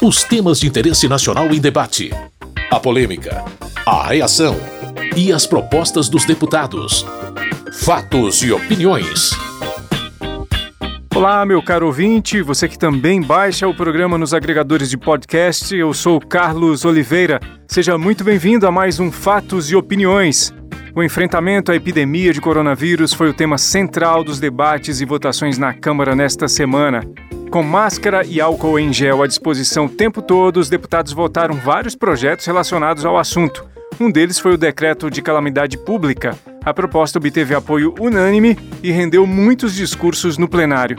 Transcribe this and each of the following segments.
Os temas de interesse nacional em debate. A polêmica. A reação. E as propostas dos deputados. Fatos e opiniões. Olá, meu caro ouvinte, você que também baixa o programa nos agregadores de podcast, eu sou Carlos Oliveira. Seja muito bem-vindo a mais um Fatos e Opiniões. O enfrentamento à epidemia de coronavírus foi o tema central dos debates e votações na Câmara nesta semana. Com máscara e álcool em gel à disposição o tempo todo, os deputados votaram vários projetos relacionados ao assunto. Um deles foi o decreto de calamidade pública. A proposta obteve apoio unânime e rendeu muitos discursos no plenário.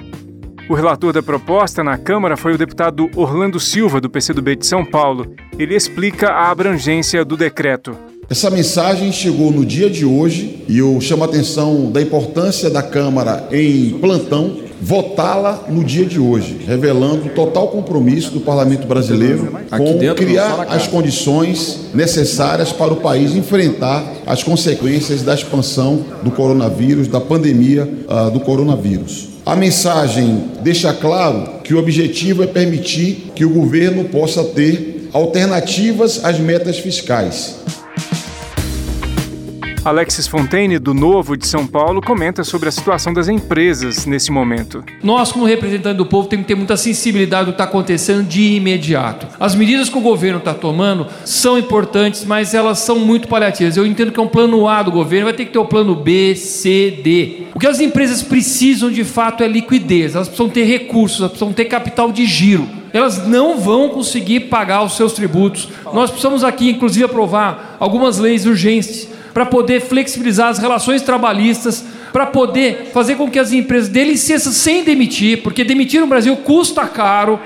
O relator da proposta na Câmara foi o deputado Orlando Silva, do PCdoB de São Paulo. Ele explica a abrangência do decreto. Essa mensagem chegou no dia de hoje e eu chamo a atenção da importância da Câmara em plantão votá-la no dia de hoje, revelando o total compromisso do Parlamento brasileiro com criar as condições necessárias para o país enfrentar as consequências da expansão do coronavírus, da pandemia uh, do coronavírus. A mensagem deixa claro que o objetivo é permitir que o governo possa ter alternativas às metas fiscais Alexis Fontaine, do Novo de São Paulo, comenta sobre a situação das empresas nesse momento. Nós, como representantes do povo, temos que ter muita sensibilidade do que está acontecendo de imediato. As medidas que o governo está tomando são importantes, mas elas são muito paliativas. Eu entendo que é um plano A do governo, vai ter que ter o plano B, C, D. O que as empresas precisam de fato é liquidez, elas precisam ter recursos, elas precisam ter capital de giro elas não vão conseguir pagar os seus tributos. Nós precisamos aqui, inclusive, aprovar algumas leis urgentes para poder flexibilizar as relações trabalhistas, para poder fazer com que as empresas dê licença sem demitir, porque demitir no Brasil custa caro.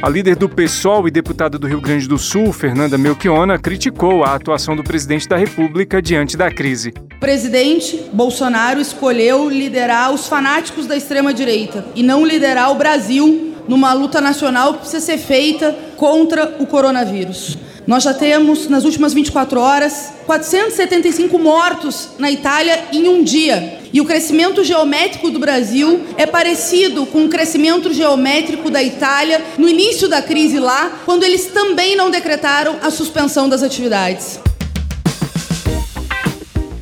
A líder do PSOL e deputada do Rio Grande do Sul, Fernanda Melchiona, criticou a atuação do presidente da República diante da crise. O presidente Bolsonaro escolheu liderar os fanáticos da extrema-direita e não liderar o Brasil numa luta nacional que precisa ser feita contra o coronavírus. Nós já temos, nas últimas 24 horas, 475 mortos na Itália em um dia. E o crescimento geométrico do Brasil é parecido com o crescimento geométrico da Itália no início da crise lá, quando eles também não decretaram a suspensão das atividades.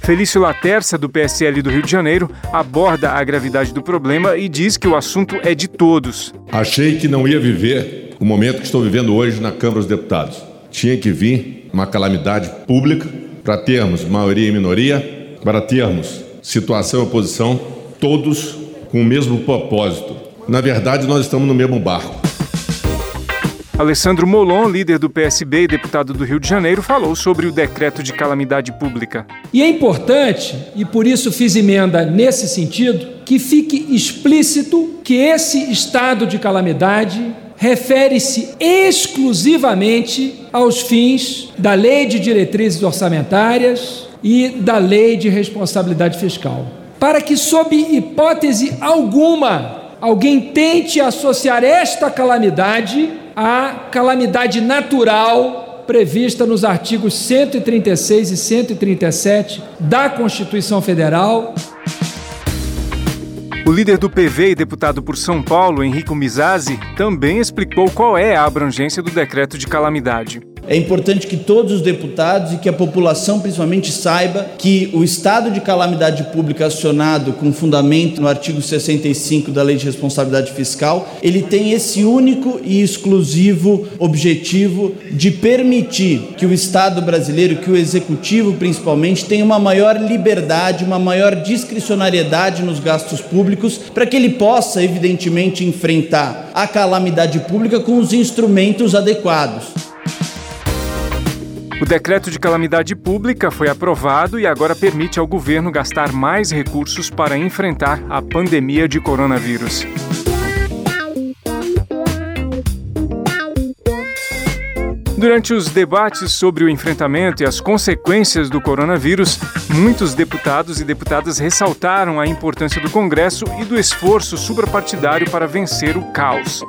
Felício Laterça, do PSL do Rio de Janeiro, aborda a gravidade do problema e diz que o assunto é de todos. Achei que não ia viver o momento que estou vivendo hoje na Câmara dos Deputados tinha que vir uma calamidade pública para termos maioria e minoria, para termos situação e oposição, todos com o mesmo propósito. Na verdade, nós estamos no mesmo barco. Alessandro Molon, líder do PSB e deputado do Rio de Janeiro, falou sobre o decreto de calamidade pública. E é importante, e por isso fiz emenda nesse sentido, que fique explícito que esse estado de calamidade refere-se exclusivamente aos fins da Lei de Diretrizes Orçamentárias e da Lei de Responsabilidade Fiscal. Para que, sob hipótese alguma, alguém tente associar esta calamidade à calamidade natural prevista nos artigos 136 e 137 da Constituição Federal. O líder do PV e deputado por São Paulo, Henrico Mizazzi, também explicou qual é a abrangência do decreto de calamidade. É importante que todos os deputados e que a população principalmente saiba que o estado de calamidade pública acionado com fundamento no artigo 65 da Lei de Responsabilidade Fiscal, ele tem esse único e exclusivo objetivo de permitir que o Estado brasileiro, que o executivo principalmente, tenha uma maior liberdade, uma maior discricionariedade nos gastos públicos, para que ele possa, evidentemente, enfrentar a calamidade pública com os instrumentos adequados. O decreto de calamidade pública foi aprovado e agora permite ao governo gastar mais recursos para enfrentar a pandemia de coronavírus. Durante os debates sobre o enfrentamento e as consequências do coronavírus, muitos deputados e deputadas ressaltaram a importância do Congresso e do esforço suprapartidário para vencer o caos.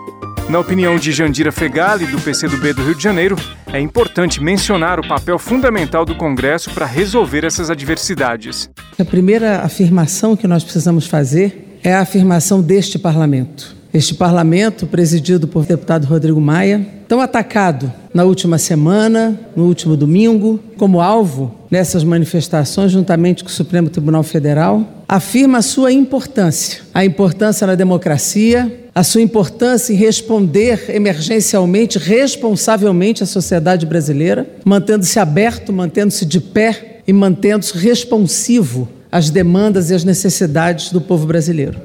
Na opinião de Jandira Fegali, do PCdoB do Rio de Janeiro, é importante mencionar o papel fundamental do Congresso para resolver essas adversidades. A primeira afirmação que nós precisamos fazer é a afirmação deste parlamento. este parlamento, presidido por deputado Rodrigo Maia, tão atacado na última semana, no último domingo, como alvo nessas manifestações, juntamente com o Supremo Tribunal Federal, afirma a sua importância, a importância na democracia, a sua importância em responder emergencialmente, responsavelmente à sociedade brasileira, mantendo-se aberto, mantendo-se de pé e mantendo-se responsivo às demandas e às necessidades do povo brasileiro.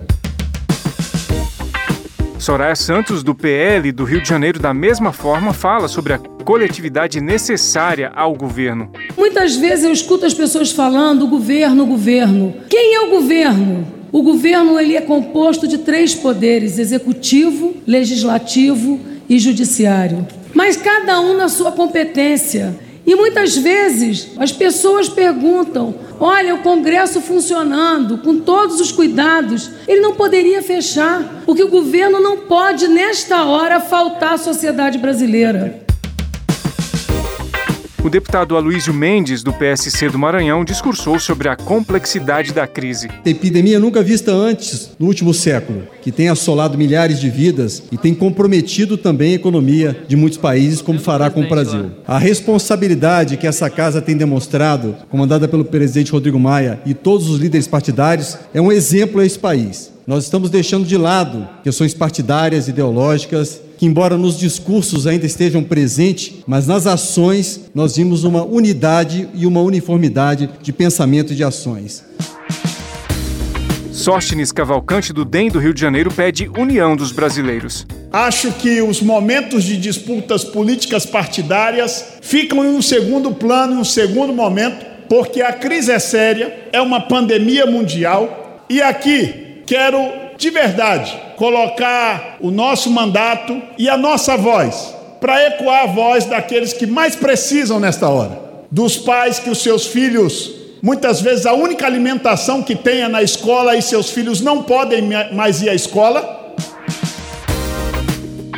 Soraya Santos, do PL do Rio de Janeiro, da mesma forma, fala sobre a coletividade necessária ao governo. Muitas vezes eu escuto as pessoas falando governo, governo. Quem é o governo? O governo ele é composto de três poderes: executivo, legislativo e judiciário. Mas cada um na sua competência. E muitas vezes as pessoas perguntam: olha, o Congresso funcionando, com todos os cuidados, ele não poderia fechar, porque o governo não pode, nesta hora, faltar à sociedade brasileira. O deputado Aloysio Mendes, do PSC do Maranhão, discursou sobre a complexidade da crise. Epidemia nunca vista antes no último século, que tem assolado milhares de vidas e tem comprometido também a economia de muitos países, como fará com o Brasil. A responsabilidade que essa casa tem demonstrado, comandada pelo presidente Rodrigo Maia e todos os líderes partidários, é um exemplo a esse país. Nós estamos deixando de lado questões partidárias, ideológicas, que, embora nos discursos ainda estejam presentes, mas nas ações nós vimos uma unidade e uma uniformidade de pensamento e de ações. Sóstenes Cavalcante, do DEM do Rio de Janeiro, pede união dos brasileiros. Acho que os momentos de disputas políticas partidárias ficam em um segundo plano, em um segundo momento, porque a crise é séria, é uma pandemia mundial e aqui quero de verdade colocar o nosso mandato e a nossa voz para ecoar a voz daqueles que mais precisam nesta hora, dos pais que os seus filhos Muitas vezes a única alimentação que tenha na escola e seus filhos não podem mais ir à escola,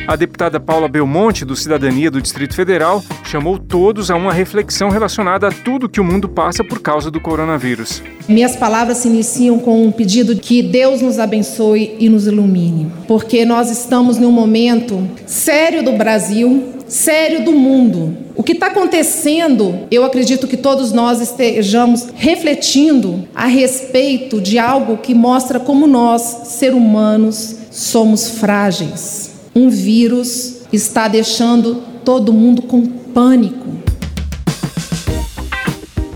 a deputada Paula Belmonte, do Cidadania do Distrito Federal, chamou todos a uma reflexão relacionada a tudo que o mundo passa por causa do coronavírus. Minhas palavras se iniciam com um pedido que Deus nos abençoe e nos ilumine, porque nós estamos num momento sério do Brasil, sério do mundo. O que está acontecendo, eu acredito que todos nós estejamos refletindo a respeito de algo que mostra como nós, ser humanos, somos frágeis um vírus está deixando todo mundo com pânico.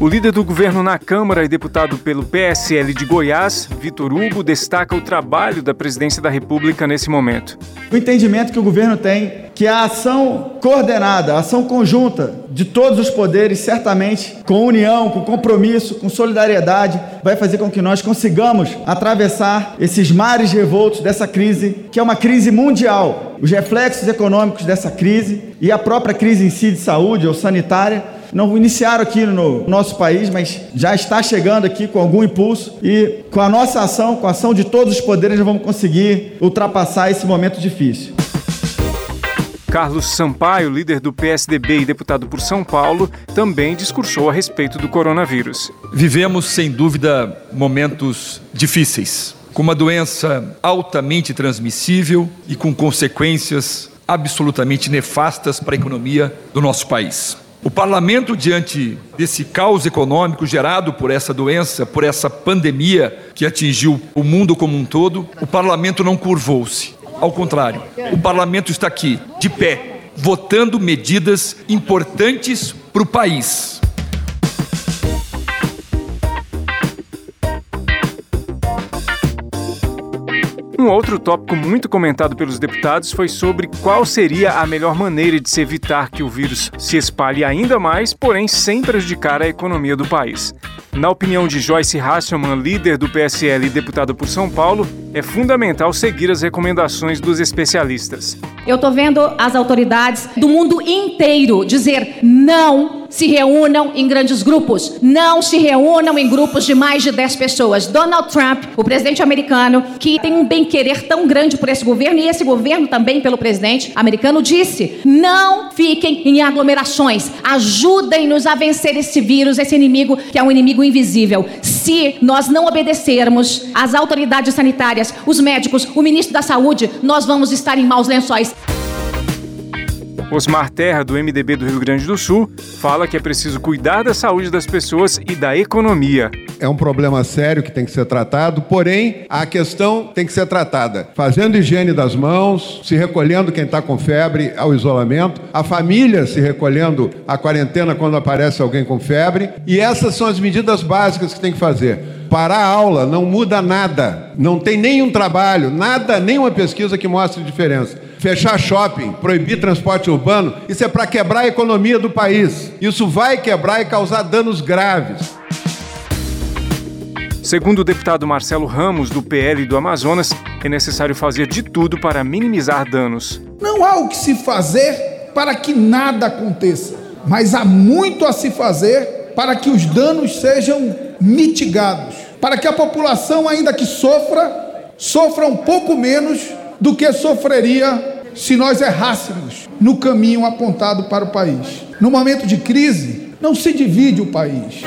O líder do governo na Câmara e deputado pelo PSL de Goiás, Vitor Hugo, destaca o trabalho da presidência da República nesse momento. O entendimento que o governo tem que a ação coordenada, a ação conjunta de todos os poderes, certamente com união, com compromisso, com solidariedade, vai fazer com que nós consigamos atravessar esses mares revoltos dessa crise, que é uma crise mundial. Os reflexos econômicos dessa crise e a própria crise em si de saúde ou sanitária não iniciaram aqui no nosso país, mas já está chegando aqui com algum impulso e com a nossa ação, com a ação de todos os poderes, nós vamos conseguir ultrapassar esse momento difícil. Carlos Sampaio, líder do PSDB e deputado por São Paulo, também discursou a respeito do coronavírus. Vivemos, sem dúvida, momentos difíceis, com uma doença altamente transmissível e com consequências absolutamente nefastas para a economia do nosso país. O parlamento, diante desse caos econômico gerado por essa doença, por essa pandemia que atingiu o mundo como um todo, o parlamento não curvou-se. Ao contrário, o parlamento está aqui, de pé, votando medidas importantes para o país. Outro tópico muito comentado pelos deputados foi sobre qual seria a melhor maneira de se evitar que o vírus se espalhe ainda mais, porém sem prejudicar a economia do país. Na opinião de Joyce Hasselman, líder do PSL e deputada por São Paulo, é fundamental seguir as recomendações dos especialistas. Eu estou vendo as autoridades do mundo inteiro dizer Não se reúnam em grandes grupos. Não se reúnam em grupos de mais de 10 pessoas. Donald Trump, o presidente americano, que tem um bem-querer tão grande por esse governo e esse governo também pelo presidente americano, disse: não fiquem em aglomerações. Ajudem-nos a vencer esse vírus, esse inimigo que é um inimigo invisível. Se nós não obedecermos às autoridades sanitárias, os médicos, o ministro da Saúde, nós vamos estar em maus lençóis. Osmar Terra, do MDB do Rio Grande do Sul, fala que é preciso cuidar da saúde das pessoas e da economia. É um problema sério que tem que ser tratado, porém, a questão tem que ser tratada fazendo higiene das mãos, se recolhendo quem está com febre ao isolamento, a família se recolhendo à quarentena quando aparece alguém com febre, e essas são as medidas básicas que tem que fazer. Parar a aula não muda nada, não tem nenhum trabalho, nada, nenhuma pesquisa que mostre diferença. Fechar shopping, proibir transporte urbano, isso é para quebrar a economia do país. Isso vai quebrar e causar danos graves. Segundo o deputado Marcelo Ramos, do PL do Amazonas, é necessário fazer de tudo para minimizar danos. Não há o que se fazer para que nada aconteça, mas há muito a se fazer para que os danos sejam mitigados, para que a população, ainda que sofra, sofra um pouco menos do que sofreria se nós errássemos no caminho apontado para o país. No momento de crise, não se divide o país.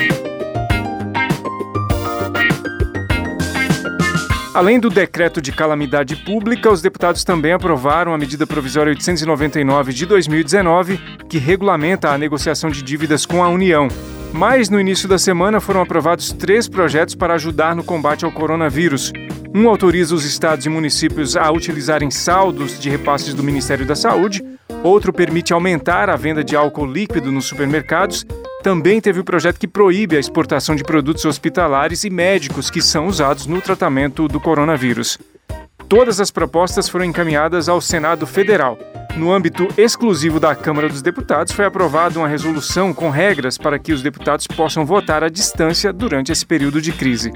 Além do decreto de calamidade pública, os deputados também aprovaram a medida provisória 899 de 2019, que regulamenta a negociação de dívidas com a União. Mas no início da semana foram aprovados três projetos para ajudar no combate ao coronavírus. Um autoriza os estados e municípios a utilizarem saldos de repasses do Ministério da Saúde, outro permite aumentar a venda de álcool líquido nos supermercados também teve o projeto que proíbe a exportação de produtos hospitalares e médicos que são usados no tratamento do coronavírus. Todas as propostas foram encaminhadas ao Senado Federal. No âmbito exclusivo da Câmara dos Deputados, foi aprovada uma resolução com regras para que os deputados possam votar à distância durante esse período de crise.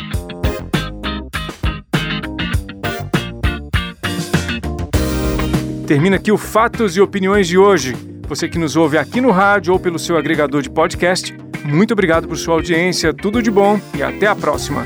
Termina aqui o Fatos e Opiniões de hoje. Você que nos ouve aqui no rádio ou pelo seu agregador de podcast, muito obrigado por sua audiência, tudo de bom e até a próxima.